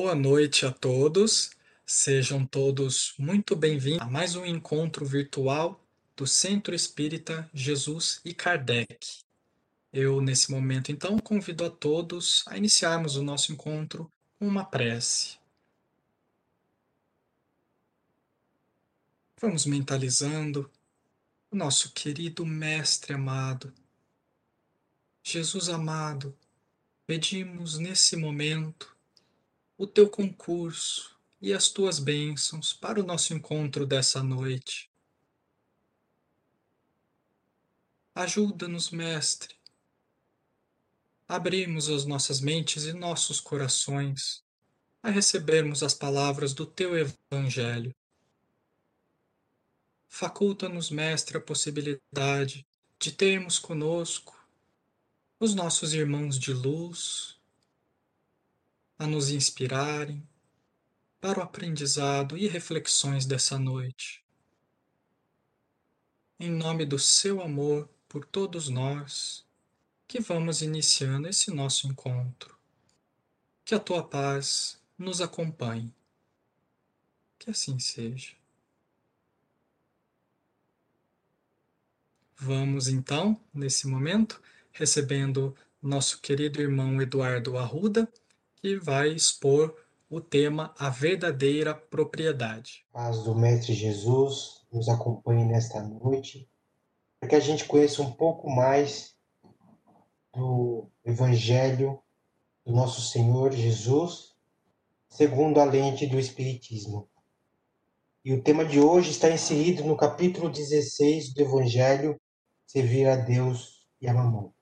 Boa noite a todos. Sejam todos muito bem-vindos a mais um encontro virtual do Centro Espírita Jesus e Kardec. Eu, nesse momento, então, convido a todos a iniciarmos o nosso encontro com uma prece. Vamos mentalizando o nosso querido Mestre amado. Jesus amado, pedimos nesse momento o teu concurso e as tuas bênçãos para o nosso encontro dessa noite. Ajuda-nos, Mestre, abrimos as nossas mentes e nossos corações a recebermos as palavras do teu Evangelho. Faculta-nos, Mestre, a possibilidade de termos conosco os nossos irmãos de luz, a nos inspirarem para o aprendizado e reflexões dessa noite. Em nome do seu amor por todos nós, que vamos iniciando esse nosso encontro. Que a tua paz nos acompanhe. Que assim seja. Vamos então, nesse momento, recebendo nosso querido irmão Eduardo Arruda que vai expor o tema A Verdadeira Propriedade. Paz do Mestre Jesus nos acompanhe nesta noite, para que a gente conheça um pouco mais do Evangelho do nosso Senhor Jesus, segundo a lente do Espiritismo. E o tema de hoje está inserido no capítulo 16 do Evangelho Servir a Deus e a Mamão.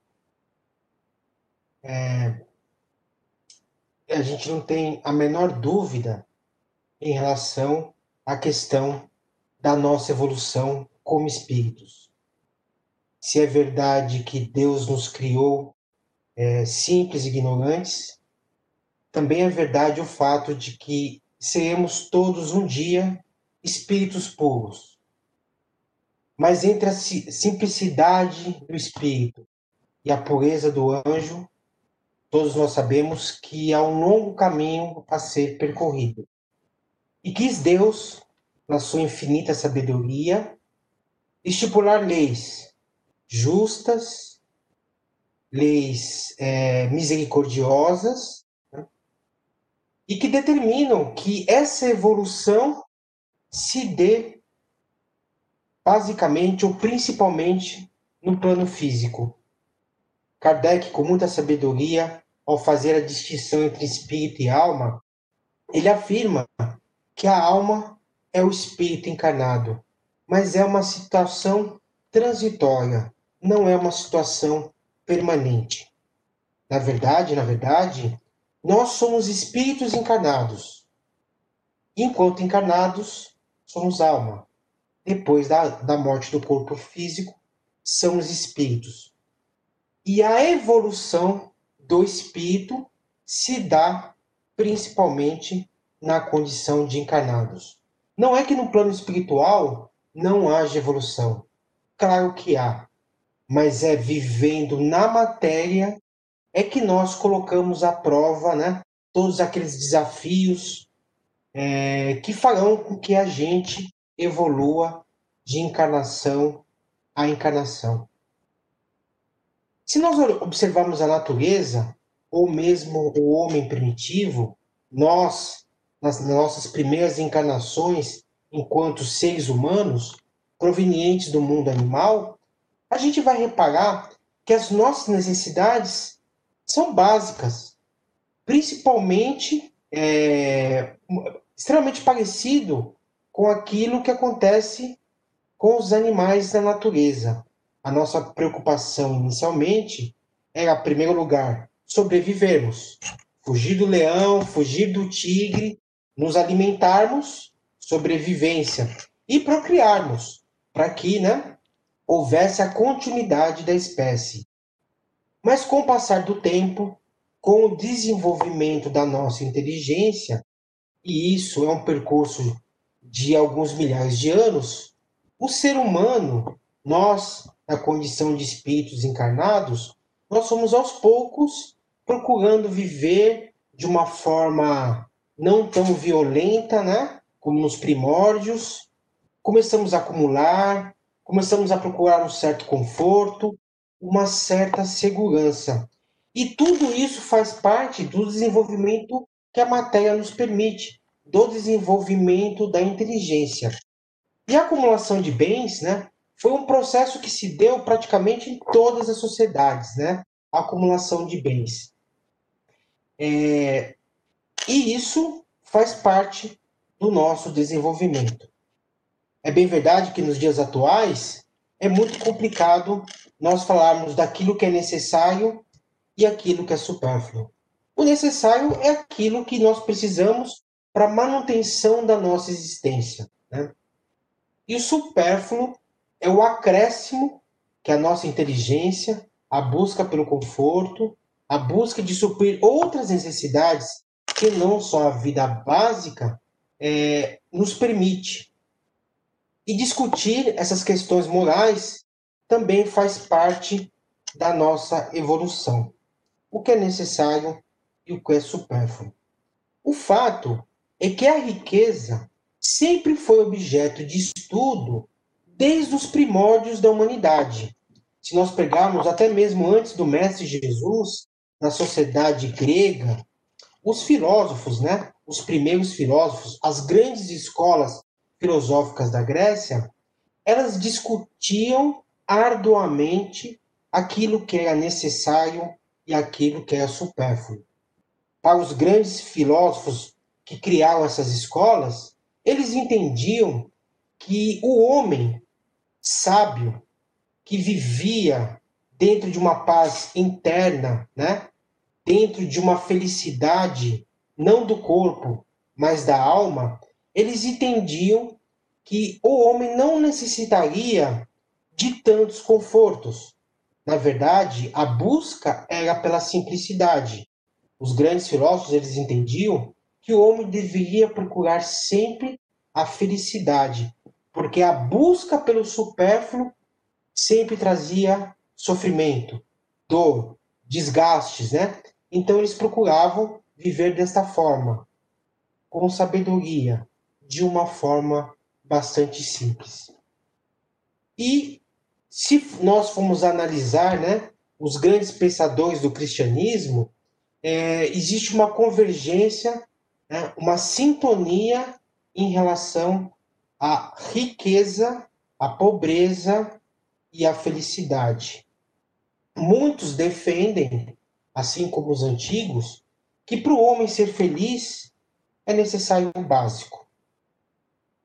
É, a gente não tem a menor dúvida em relação à questão da nossa evolução como espíritos. Se é verdade que Deus nos criou é, simples e ignorantes, também é verdade o fato de que seremos todos um dia espíritos puros. Mas entre a simplicidade do espírito e a pureza do anjo, todos nós sabemos que há um longo caminho a ser percorrido. E quis Deus, na sua infinita sabedoria, estipular leis justas, leis é, misericordiosas, né? e que determinam que essa evolução se dê basicamente ou principalmente no plano físico. Kardec, com muita sabedoria, ao fazer a distinção entre espírito e alma, ele afirma que a alma é o espírito encarnado, mas é uma situação transitória, não é uma situação permanente. Na verdade, na verdade, nós somos espíritos encarnados. Enquanto encarnados, somos alma. Depois da, da morte do corpo físico, somos espíritos. E a evolução do espírito se dá principalmente na condição de encarnados. Não é que no plano espiritual não haja evolução. Claro que há. Mas é vivendo na matéria é que nós colocamos à prova né, todos aqueles desafios é, que farão com que a gente evolua de encarnação a encarnação. Se nós observarmos a natureza, ou mesmo o homem primitivo, nós, nas nossas primeiras encarnações, enquanto seres humanos, provenientes do mundo animal, a gente vai reparar que as nossas necessidades são básicas, principalmente é, extremamente parecido com aquilo que acontece com os animais da natureza a nossa preocupação inicialmente era, em primeiro lugar, sobrevivermos, fugir do leão, fugir do tigre, nos alimentarmos, sobrevivência e procriarmos, para que né, houvesse a continuidade da espécie. Mas com o passar do tempo, com o desenvolvimento da nossa inteligência, e isso é um percurso de alguns milhares de anos, o ser humano, nós na condição de espíritos encarnados, nós somos aos poucos procurando viver de uma forma não tão violenta, né? Como nos primórdios. Começamos a acumular, começamos a procurar um certo conforto, uma certa segurança. E tudo isso faz parte do desenvolvimento que a matéria nos permite, do desenvolvimento da inteligência. E a acumulação de bens, né, foi um processo que se deu praticamente em todas as sociedades, né? A acumulação de bens. É, e isso faz parte do nosso desenvolvimento. É bem verdade que nos dias atuais é muito complicado nós falarmos daquilo que é necessário e aquilo que é supérfluo. O necessário é aquilo que nós precisamos para manutenção da nossa existência. Né? E o supérfluo é o acréscimo que a nossa inteligência, a busca pelo conforto, a busca de suprir outras necessidades que não só a vida básica é, nos permite. E discutir essas questões morais também faz parte da nossa evolução. O que é necessário e o que é supérfluo. O fato é que a riqueza sempre foi objeto de estudo desde os primórdios da humanidade. Se nós pegarmos até mesmo antes do Mestre Jesus, na sociedade grega, os filósofos, né, os primeiros filósofos, as grandes escolas filosóficas da Grécia, elas discutiam arduamente aquilo que era necessário e aquilo que era supérfluo. Para os grandes filósofos que criaram essas escolas, eles entendiam que o homem sábio que vivia dentro de uma paz interna, né? dentro de uma felicidade não do corpo, mas da alma, eles entendiam que o homem não necessitaria de tantos confortos. Na verdade, a busca era pela simplicidade. Os grandes filósofos eles entendiam que o homem deveria procurar sempre a felicidade, porque a busca pelo supérfluo sempre trazia sofrimento, dor, desgastes, né? Então eles procuravam viver desta forma, com sabedoria, de uma forma bastante simples. E se nós formos analisar, né, os grandes pensadores do cristianismo, é, existe uma convergência, né, uma sintonia em relação a riqueza, a pobreza e a felicidade. Muitos defendem, assim como os antigos, que para o homem ser feliz é necessário o básico.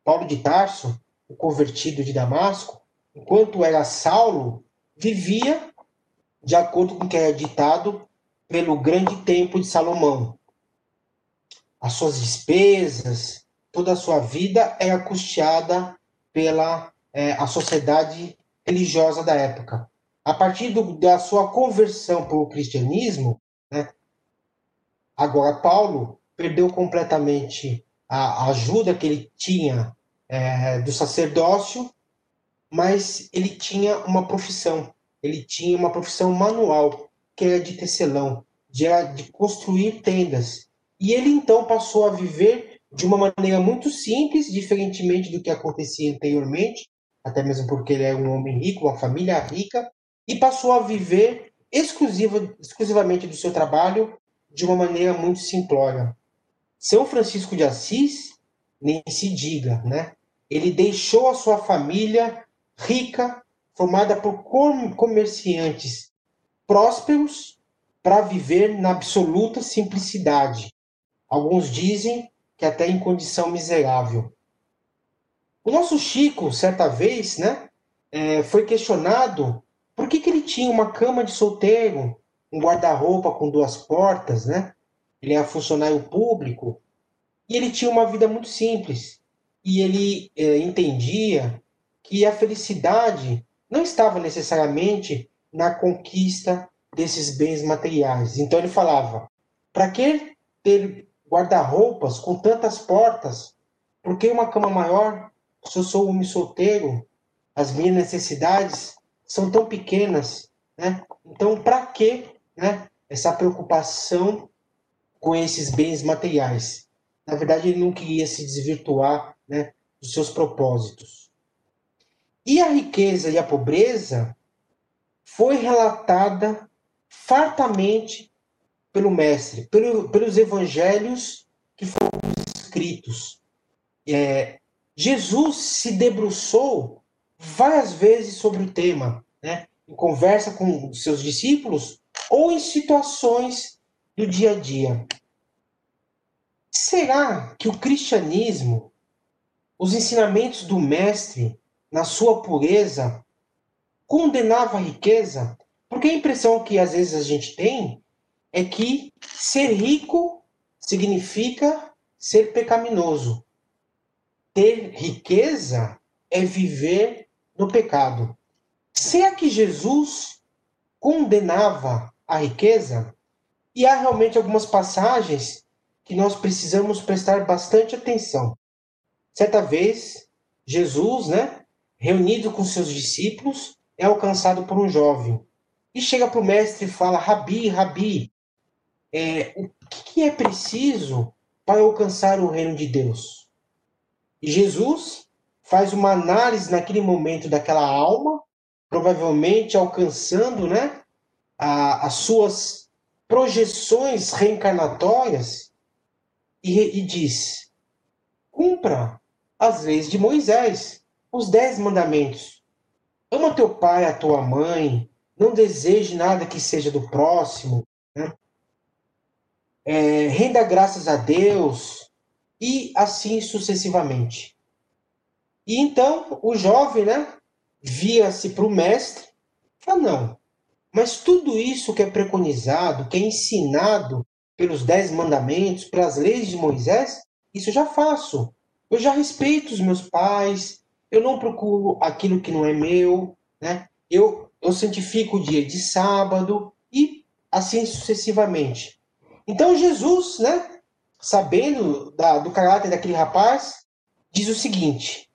Paulo de Tarso, o convertido de Damasco, enquanto era Saulo, vivia de acordo com o que era ditado pelo grande templo de Salomão. As suas despesas, toda a sua vida era custeada pela é, a sociedade religiosa da época. A partir do, da sua conversão para o cristianismo, né, agora Paulo perdeu completamente a, a ajuda que ele tinha é, do sacerdócio, mas ele tinha uma profissão, ele tinha uma profissão manual, que era de tecelão, de, de construir tendas. E ele então passou a viver de uma maneira muito simples, diferentemente do que acontecia anteriormente, até mesmo porque ele era um homem rico, uma família rica, e passou a viver exclusiva, exclusivamente do seu trabalho de uma maneira muito simplória. São Francisco de Assis, nem se diga, né? Ele deixou a sua família rica, formada por comerciantes prósperos, para viver na absoluta simplicidade. Alguns dizem que até em condição miserável. O nosso Chico, certa vez, né, é, foi questionado por que, que ele tinha uma cama de solteiro, um guarda-roupa com duas portas, né? Ele era funcionário público e ele tinha uma vida muito simples. E ele é, entendia que a felicidade não estava necessariamente na conquista desses bens materiais. Então ele falava: para que ter guarda-roupas com tantas portas? Por que uma cama maior? Se eu sou homem solteiro, as minhas necessidades são tão pequenas, né? Então, para que, né, essa preocupação com esses bens materiais? Na verdade, ele não queria se desvirtuar né, dos seus propósitos. E a riqueza e a pobreza foi relatada fartamente pelo mestre, pelo, pelos evangelhos que foram escritos. É, Jesus se debruçou várias vezes sobre o tema, né? em conversa com seus discípulos ou em situações do dia a dia. Será que o cristianismo, os ensinamentos do mestre, na sua pureza, condenava a riqueza? Porque a impressão que às vezes a gente tem é que ser rico significa ser pecaminoso. Ter riqueza é viver no pecado. Será que Jesus condenava a riqueza? E há realmente algumas passagens que nós precisamos prestar bastante atenção. Certa vez, Jesus, né, reunido com seus discípulos, é alcançado por um jovem e chega para o mestre e fala: Rabi, Rabi, é, o que é preciso para alcançar o reino de Deus? E Jesus faz uma análise naquele momento daquela alma, provavelmente alcançando né, a, as suas projeções reencarnatórias, e, e diz: cumpra as leis de Moisés, os dez mandamentos. Ama teu pai, a tua mãe, não deseje nada que seja do próximo, né? É, renda graças a Deus, e assim sucessivamente. E então o jovem, né, via-se para o mestre, fala, não, mas tudo isso que é preconizado, que é ensinado pelos dez mandamentos, pelas leis de Moisés, isso eu já faço. Eu já respeito os meus pais, eu não procuro aquilo que não é meu, né? Eu, eu santifico o dia de sábado e assim sucessivamente. Então Jesus, né, sabendo da, do caráter daquele rapaz, diz o seguinte: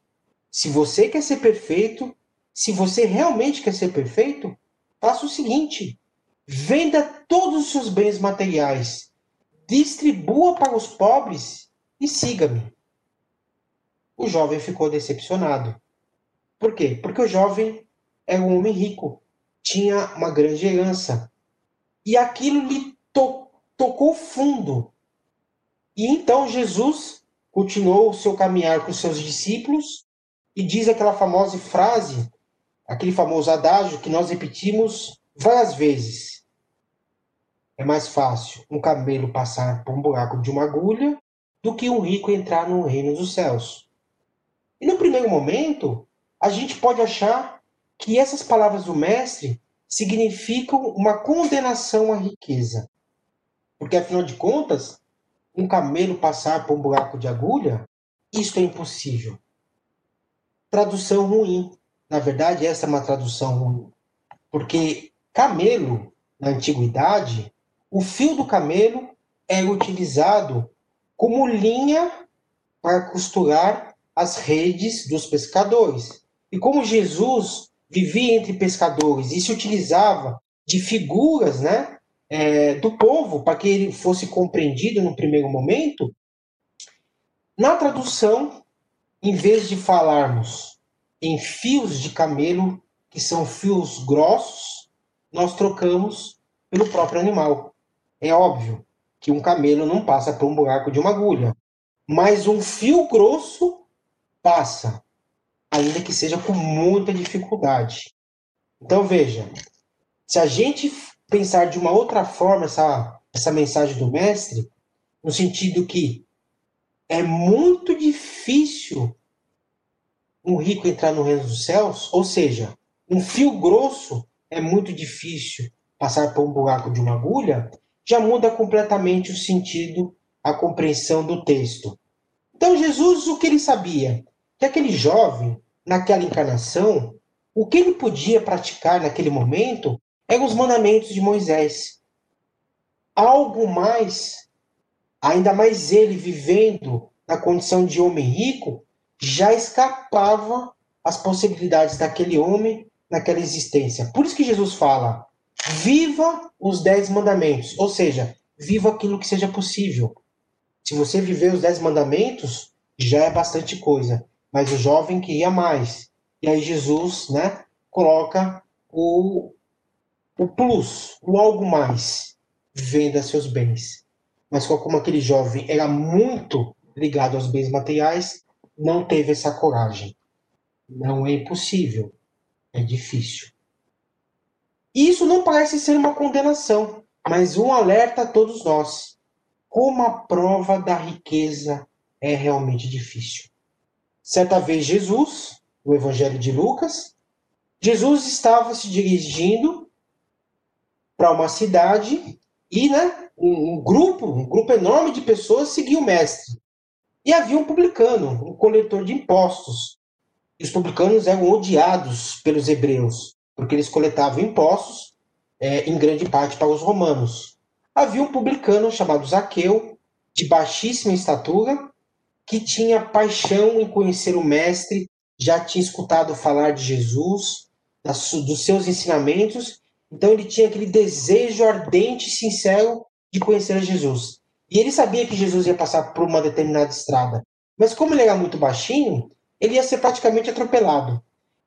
se você quer ser perfeito, se você realmente quer ser perfeito, faça o seguinte: venda todos os seus bens materiais, distribua para os pobres e siga-me. O jovem ficou decepcionado. Por quê? Porque o jovem era um homem rico, tinha uma grande herança. E aquilo lhe tocou tocou fundo. E então Jesus continuou o seu caminhar com seus discípulos e diz aquela famosa frase, aquele famoso adágio que nós repetimos várias vezes. É mais fácil um camelo passar por um buraco de uma agulha do que um rico entrar no reino dos céus. E no primeiro momento, a gente pode achar que essas palavras do mestre significam uma condenação à riqueza. Porque, afinal de contas, um camelo passar por um buraco de agulha, isto é impossível. Tradução ruim. Na verdade, essa é uma tradução ruim. Porque camelo, na antiguidade, o fio do camelo era utilizado como linha para costurar as redes dos pescadores. E como Jesus vivia entre pescadores e se utilizava de figuras, né, é, do povo, para que ele fosse compreendido no primeiro momento, na tradução, em vez de falarmos em fios de camelo, que são fios grossos, nós trocamos pelo próprio animal. É óbvio que um camelo não passa por um buraco de uma agulha, mas um fio grosso passa, ainda que seja com muita dificuldade. Então veja, se a gente pensar de uma outra forma essa, essa mensagem do mestre, no sentido que é muito difícil um rico entrar no reino dos céus, ou seja, um fio grosso é muito difícil passar por um buraco de uma agulha, já muda completamente o sentido, a compreensão do texto. Então, Jesus, o que ele sabia? Que aquele jovem, naquela encarnação, o que ele podia praticar naquele momento eram os mandamentos de Moisés. Algo mais, ainda mais ele vivendo na condição de homem rico, já escapava as possibilidades daquele homem naquela existência. Por isso que Jesus fala: viva os dez mandamentos, ou seja, viva aquilo que seja possível. Se você viver os dez mandamentos, já é bastante coisa. Mas o jovem queria mais. E aí Jesus, né, coloca o, o plus, o algo mais. Venda seus bens. Mas como aquele jovem era muito ligado aos bens materiais, não teve essa coragem. Não é impossível, é difícil. Isso não parece ser uma condenação, mas um alerta a todos nós. Como a prova da riqueza é realmente difícil. Certa vez, Jesus, no Evangelho de Lucas, Jesus estava se dirigindo para uma cidade e né, um, um, grupo, um grupo enorme de pessoas seguiu o mestre. E havia um publicano, um coletor de impostos. E os publicanos eram odiados pelos hebreus, porque eles coletavam impostos, é, em grande parte para os romanos. Havia um publicano chamado Zaqueu, de baixíssima estatura, que tinha paixão em conhecer o mestre, já tinha escutado falar de Jesus, das, dos seus ensinamentos, então ele tinha aquele desejo ardente e sincero de conhecer Jesus. E ele sabia que Jesus ia passar por uma determinada estrada. Mas como ele era muito baixinho, ele ia ser praticamente atropelado.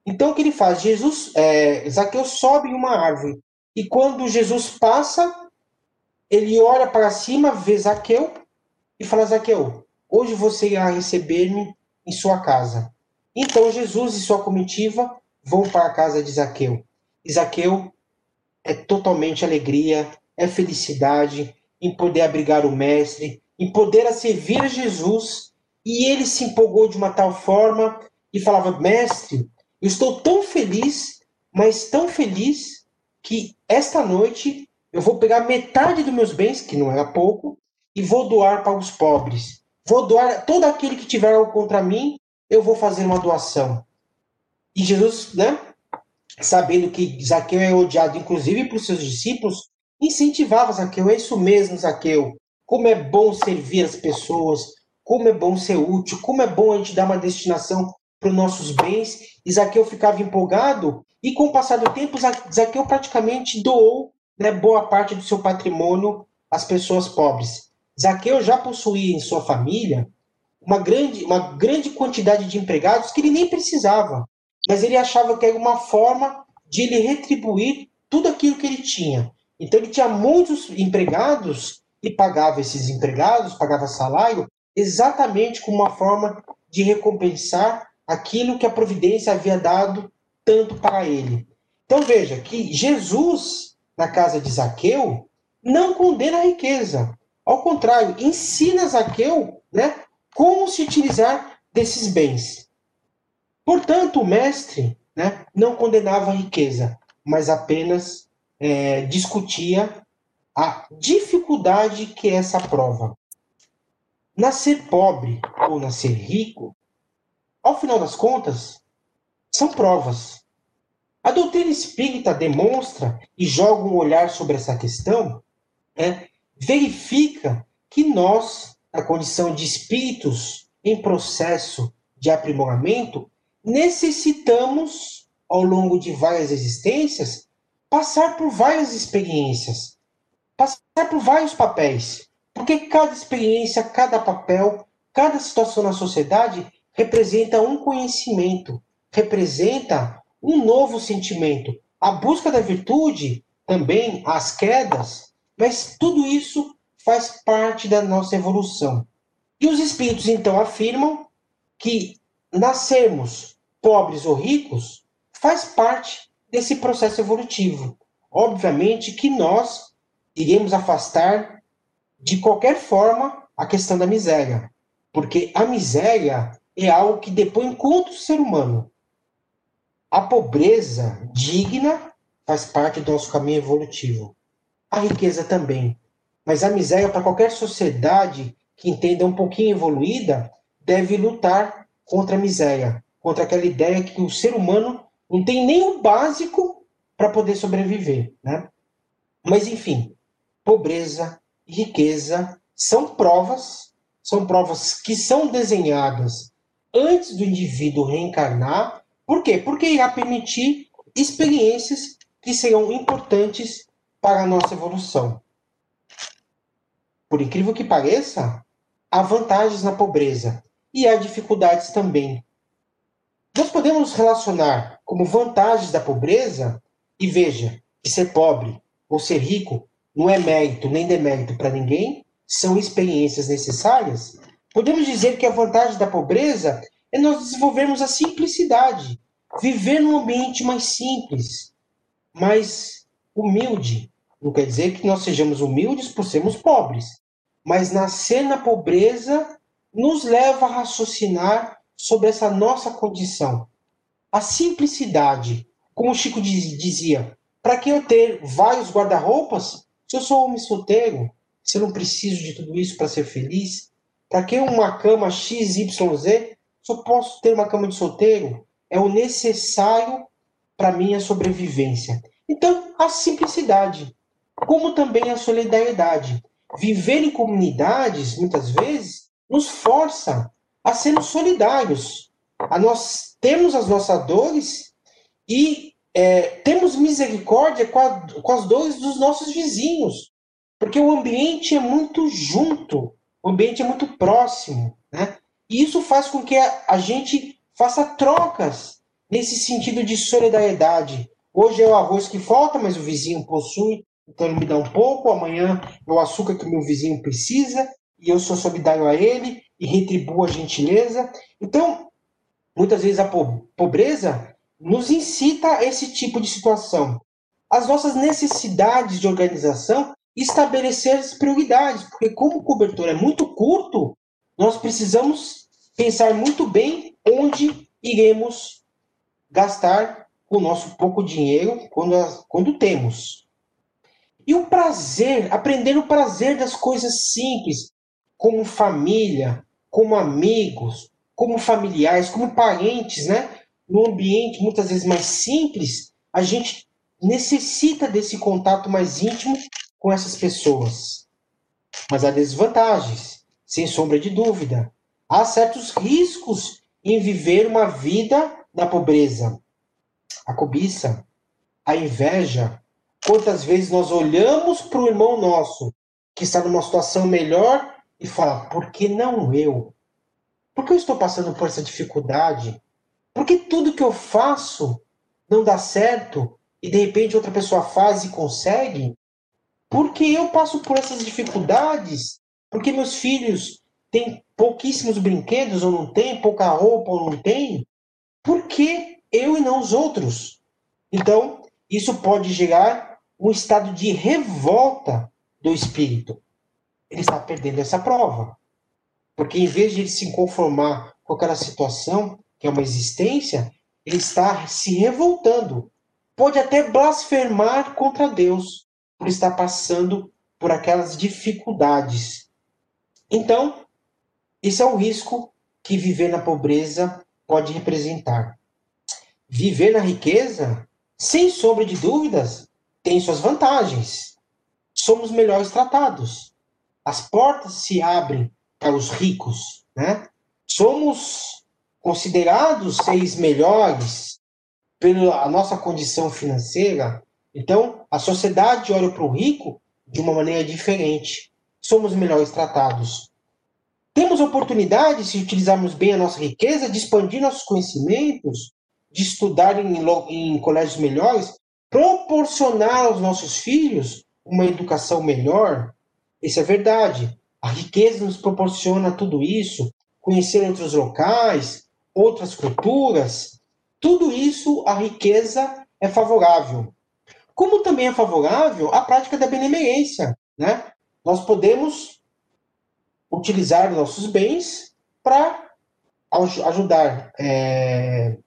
Então o que ele faz? Jesus, é, Zaqueu sobe em uma árvore. E quando Jesus passa, ele olha para cima, vê Zaqueu e fala: Zaqueu, hoje você irá receber-me em sua casa. Então Jesus e sua comitiva vão para a casa de Zaqueu. E Zaqueu é totalmente alegria, é felicidade em poder abrigar o Mestre, em poder servir a Jesus. E ele se empolgou de uma tal forma e falava: Mestre, eu estou tão feliz, mas tão feliz, que esta noite eu vou pegar metade dos meus bens, que não era pouco, e vou doar para os pobres. Vou doar todo aquele que tiver algo contra mim, eu vou fazer uma doação. E Jesus, né, sabendo que Zaqueu é odiado, inclusive por seus discípulos, incentivava Zaqueu. É isso mesmo, Zaqueu. Como é bom servir as pessoas, como é bom ser útil, como é bom a gente dar uma destinação para os nossos bens. E Zaqueu ficava empolgado, e com o passar do tempo, Zaqueu praticamente doou né, boa parte do seu patrimônio às pessoas pobres. Zaqueu já possuía em sua família uma grande, uma grande quantidade de empregados que ele nem precisava mas ele achava que era uma forma de ele retribuir tudo aquilo que ele tinha. Então ele tinha muitos empregados e pagava esses empregados, pagava salário, exatamente como uma forma de recompensar aquilo que a providência havia dado tanto para ele. Então veja que Jesus, na casa de Zaqueu, não condena a riqueza. Ao contrário, ensina Zaqueu né, como se utilizar desses bens. Portanto, o mestre né, não condenava a riqueza, mas apenas é, discutia a dificuldade que é essa prova. Nascer pobre ou nascer rico, ao final das contas, são provas. A doutrina espírita demonstra e joga um olhar sobre essa questão, né, verifica que nós, na condição de espíritos em processo de aprimoramento, necessitamos, ao longo de várias existências, passar por várias experiências, passar por vários papéis. Porque cada experiência, cada papel, cada situação na sociedade representa um conhecimento, representa um novo sentimento. A busca da virtude, também as quedas, mas tudo isso faz parte da nossa evolução. E os espíritos então afirmam que nascermos pobres ou ricos faz parte desse processo evolutivo. Obviamente que nós iremos afastar de qualquer forma a questão da miséria, porque a miséria é algo que depõe contra o ser humano. A pobreza digna faz parte do nosso caminho evolutivo. A riqueza também. Mas a miséria, para qualquer sociedade que entenda um pouquinho evoluída, deve lutar contra a miséria, contra aquela ideia que o ser humano não tem nem o básico para poder sobreviver, né? Mas enfim, pobreza e riqueza são provas, são provas que são desenhadas antes do indivíduo reencarnar. Por quê? Porque irá permitir experiências que serão importantes para a nossa evolução. Por incrível que pareça, há vantagens na pobreza e há dificuldades também. Nós podemos relacionar como vantagens da pobreza, e veja, que ser pobre ou ser rico não é mérito nem demérito para ninguém, são experiências necessárias. Podemos dizer que a vantagem da pobreza é nós desenvolvermos a simplicidade, viver num ambiente mais simples, mais humilde. Não quer dizer que nós sejamos humildes por sermos pobres, mas nascer na pobreza nos leva a raciocinar sobre essa nossa condição. A simplicidade, como Chico dizia, para que eu ter vários guarda-roupas se eu sou homem solteiro? Se eu não preciso de tudo isso para ser feliz? Para que uma cama XYZ? Só posso ter uma cama de solteiro? É o necessário para minha sobrevivência. Então, a simplicidade, como também a solidariedade. Viver em comunidades, muitas vezes, nos força a sermos solidários. A nós temos as nossas dores e é, temos misericórdia com, a, com as dores dos nossos vizinhos, porque o ambiente é muito junto, o ambiente é muito próximo, né? E isso faz com que a, a gente faça trocas nesse sentido de solidariedade. Hoje é o arroz que falta, mas o vizinho possui, então ele me dá um pouco. Amanhã é o açúcar que o meu vizinho precisa, e eu sou solidário a ele e retribuo a gentileza. Então, muitas vezes a pobreza nos incita a esse tipo de situação. As nossas necessidades de organização estabelecer as prioridades, porque como o cobertor é muito curto, nós precisamos pensar muito bem onde iremos gastar o nosso pouco dinheiro quando, quando temos. E o prazer, aprender o prazer das coisas simples, como família, como amigos, como familiares, como parentes, né? No ambiente muitas vezes mais simples, a gente necessita desse contato mais íntimo com essas pessoas. Mas há desvantagens, sem sombra de dúvida. Há certos riscos em viver uma vida na pobreza. A cobiça, a inveja. Quantas vezes nós olhamos para o irmão nosso que está numa situação melhor e fala: por que não eu? Por que eu estou passando por essa dificuldade? Por que tudo que eu faço não dá certo e de repente outra pessoa faz e consegue? Por que eu passo por essas dificuldades? Porque meus filhos têm pouquíssimos brinquedos ou não têm, pouca roupa ou não têm? Por que eu e não os outros? Então, isso pode gerar um estado de revolta do espírito ele está perdendo essa prova. Porque em vez de ele se conformar com aquela situação, que é uma existência, ele está se revoltando. Pode até blasfemar contra Deus por estar passando por aquelas dificuldades. Então, esse é o risco que viver na pobreza pode representar. Viver na riqueza, sem sombra de dúvidas, tem suas vantagens. Somos melhores tratados as portas se abrem para os ricos, né? Somos considerados seres melhores pela nossa condição financeira. Então, a sociedade olha para o rico de uma maneira diferente. Somos melhores tratados. Temos oportunidade, se utilizarmos bem a nossa riqueza, de expandir nossos conhecimentos, de estudar em, em colégios melhores, proporcionar aos nossos filhos uma educação melhor, isso é verdade. A riqueza nos proporciona tudo isso, conhecer outros locais, outras culturas. Tudo isso, a riqueza é favorável. Como também é favorável a prática da benemerência. Né? Nós podemos utilizar nossos bens para ajudar é,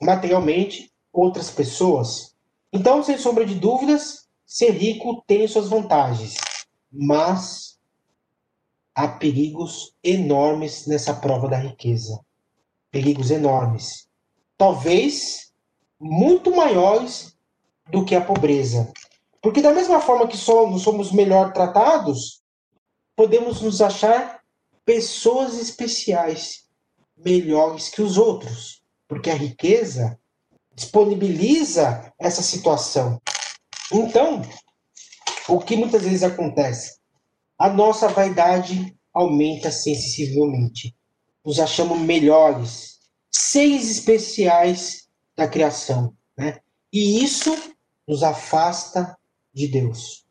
materialmente outras pessoas. Então, sem sombra de dúvidas, ser rico tem suas vantagens mas há perigos enormes nessa prova da riqueza. Perigos enormes. Talvez muito maiores do que a pobreza. Porque, da mesma forma que somos, somos melhor tratados, podemos nos achar pessoas especiais, melhores que os outros. Porque a riqueza disponibiliza essa situação. Então, o que muitas vezes acontece? A nossa vaidade aumenta sensivelmente. Nos achamos melhores, seres especiais da criação, né? E isso nos afasta de Deus.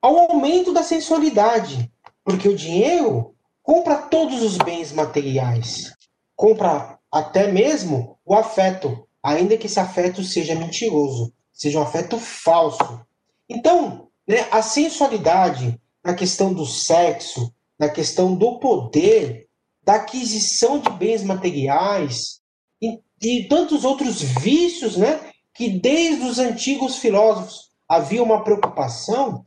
Ao aumento da sensualidade, porque o dinheiro compra todos os bens materiais, compra até mesmo o afeto, ainda que esse afeto seja mentiroso, seja um afeto falso. Então, né, a sensualidade na questão do sexo, na questão do poder, da aquisição de bens materiais e, e tantos outros vícios, né, que desde os antigos filósofos havia uma preocupação,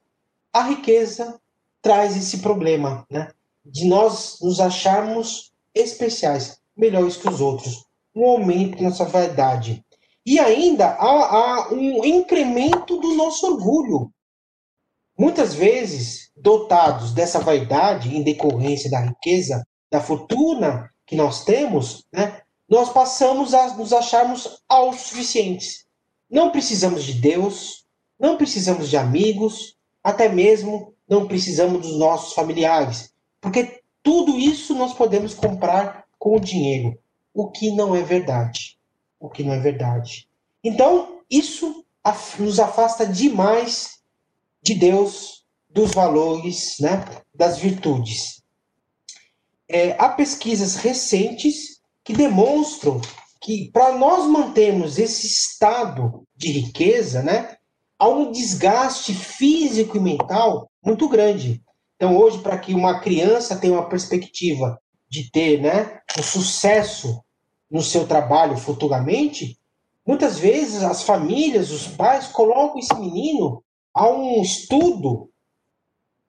a riqueza traz esse problema, né, de nós nos acharmos especiais, melhores que os outros, um aumento na nossa vaidade. E ainda há, há um incremento do nosso orgulho. Muitas vezes, dotados dessa vaidade em decorrência da riqueza, da fortuna que nós temos, né, nós passamos a nos acharmos autossuficientes. Não precisamos de Deus, não precisamos de amigos, até mesmo não precisamos dos nossos familiares, porque tudo isso nós podemos comprar com o dinheiro, o que não é verdade. O que não é verdade. Então, isso nos afasta demais de Deus, dos valores, né, das virtudes. É, há pesquisas recentes que demonstram que para nós mantermos esse estado de riqueza, né, há um desgaste físico e mental muito grande. Então, hoje, para que uma criança tenha uma perspectiva de ter né, um sucesso no seu trabalho futuramente, muitas vezes as famílias, os pais colocam esse menino a um estudo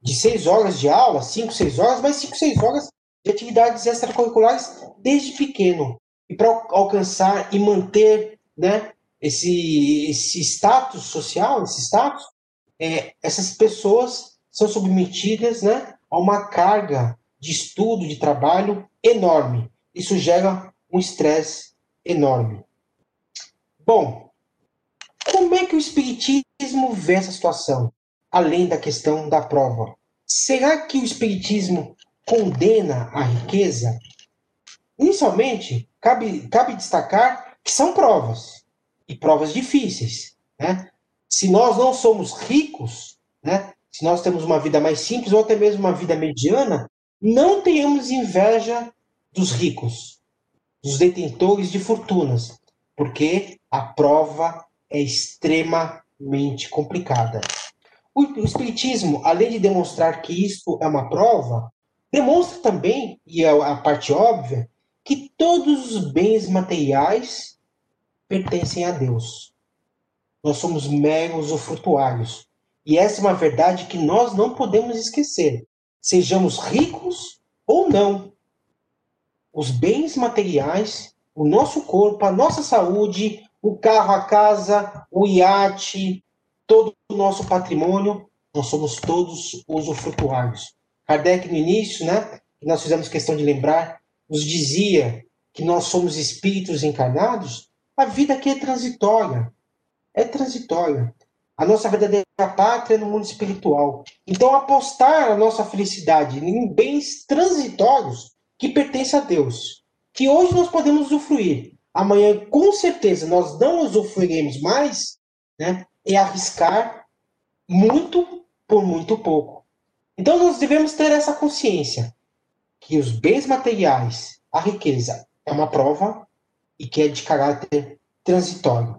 de seis horas de aula, cinco, seis horas, mas cinco, seis horas de atividades extracurriculares desde pequeno. E para alcançar e manter né, esse, esse status social, esse status, é, essas pessoas são submetidas né, a uma carga de estudo, de trabalho enorme. Isso gera um estresse enorme. Bom, como é que o Espiritismo vê essa situação, além da questão da prova? Será que o Espiritismo condena a riqueza? Inicialmente, cabe, cabe destacar que são provas, e provas difíceis. Né? Se nós não somos ricos, né? se nós temos uma vida mais simples ou até mesmo uma vida mediana, não tenhamos inveja dos ricos, dos detentores de fortunas, porque a prova é extremamente complicada. O Espiritismo, além de demonstrar que isto é uma prova, demonstra também, e é a parte óbvia, que todos os bens materiais pertencem a Deus. Nós somos meros usufrutuários. E essa é uma verdade que nós não podemos esquecer sejamos ricos ou não. Os bens materiais, o nosso corpo, a nossa saúde, o carro, a casa, o iate, todo o nosso patrimônio, nós somos todos usufrutuários. Kardec, no início, né, nós fizemos questão de lembrar, nos dizia que nós somos espíritos encarnados, a vida aqui é transitória. É transitória a nossa verdadeira pátria no mundo espiritual. Então, apostar a nossa felicidade em bens transitórios que pertencem a Deus, que hoje nós podemos usufruir, amanhã, com certeza, nós não usufruiremos mais, né, é arriscar muito por muito pouco. Então, nós devemos ter essa consciência que os bens materiais, a riqueza, é uma prova e que é de caráter transitório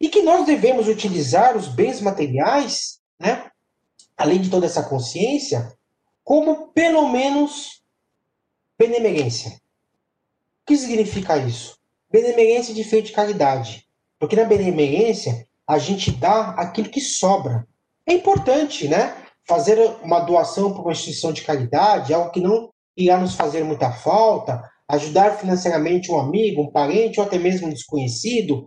e que nós devemos utilizar os bens materiais, né, além de toda essa consciência, como pelo menos benemerência. O que significa isso? Benemerência de feito de caridade. Porque na benemerência a gente dá aquilo que sobra. É importante, né? Fazer uma doação para uma instituição de caridade, algo que não irá nos fazer muita falta, ajudar financeiramente um amigo, um parente ou até mesmo um desconhecido,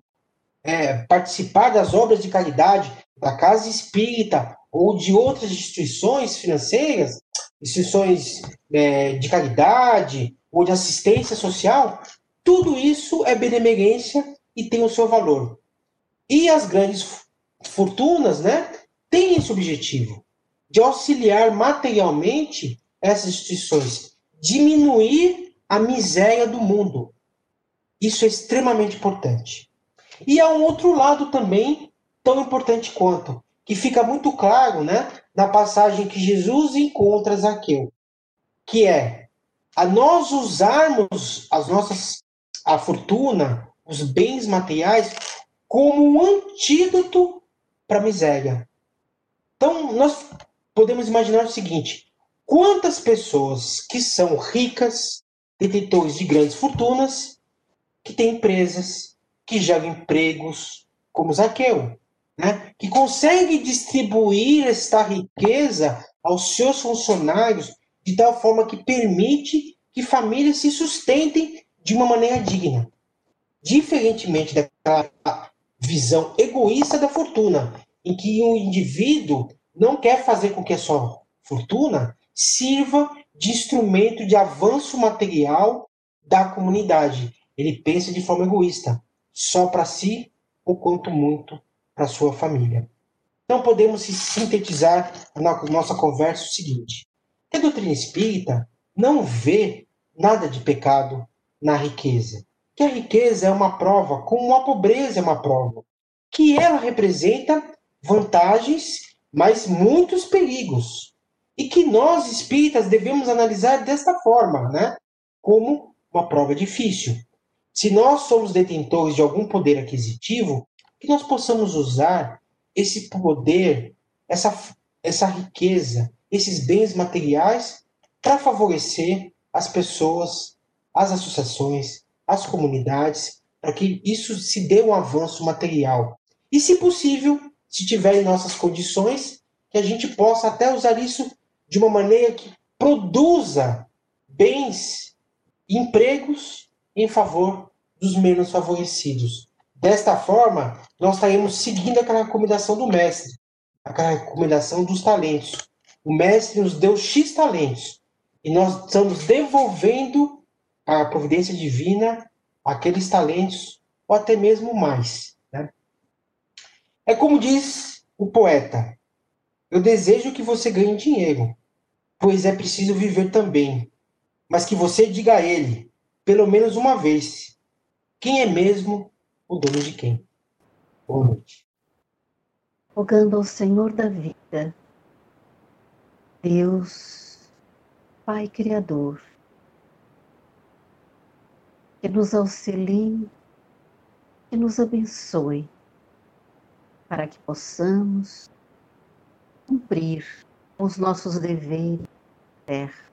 é, participar das obras de caridade da Casa Espírita ou de outras instituições financeiras, instituições é, de caridade ou de assistência social, tudo isso é benemerência e tem o seu valor. E as grandes fortunas, né, têm esse objetivo de auxiliar materialmente essas instituições? Diminuir a miséria do mundo. Isso é extremamente importante. E há um outro lado também tão importante quanto, que fica muito claro, né, na passagem que Jesus encontra Zaqueu, que é a nós usarmos as nossas a fortuna, os bens materiais como um antídoto para a miséria. Então, nós podemos imaginar o seguinte: quantas pessoas que são ricas, detentores de grandes fortunas, que têm empresas, que geram empregos, como Zaqueu, né? que consegue distribuir esta riqueza aos seus funcionários de tal forma que permite que famílias se sustentem de uma maneira digna. Diferentemente daquela visão egoísta da fortuna, em que o indivíduo não quer fazer com que a sua fortuna sirva de instrumento de avanço material da comunidade. Ele pensa de forma egoísta, só para si ou quanto muito para sua família. Então podemos sintetizar nossa conversa o seguinte: a doutrina espírita não vê nada de pecado na riqueza. Que a riqueza é uma prova, como a pobreza é uma prova. Que ela representa vantagens, mas muitos perigos. E que nós espíritas devemos analisar desta forma, né? Como uma prova difícil. Se nós somos detentores de algum poder aquisitivo, que nós possamos usar esse poder, essa, essa riqueza, esses bens materiais para favorecer as pessoas, as associações, as comunidades, para que isso se dê um avanço material. E, se possível, se tiver em nossas condições, que a gente possa até usar isso de uma maneira que produza bens, empregos em favor dos menos favorecidos. Desta forma, nós estaremos seguindo aquela recomendação do mestre, aquela recomendação dos talentos. O mestre nos deu X talentos e nós estamos devolvendo à providência divina aqueles talentos ou até mesmo mais. Né? É como diz o poeta: Eu desejo que você ganhe dinheiro, pois é preciso viver também, mas que você diga a ele, pelo menos uma vez, quem é mesmo o dono de quem? Boa noite. Rogando ao Senhor da vida, Deus, Pai Criador, que nos auxilie, que nos abençoe, para que possamos cumprir os nossos deveres terra.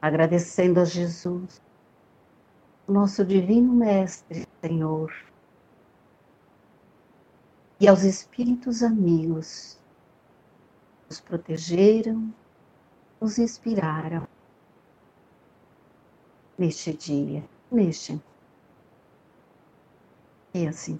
Agradecendo a Jesus nosso Divino Mestre, Senhor, e aos Espíritos amigos, nos protegeram, nos inspiraram neste dia, neste. E assim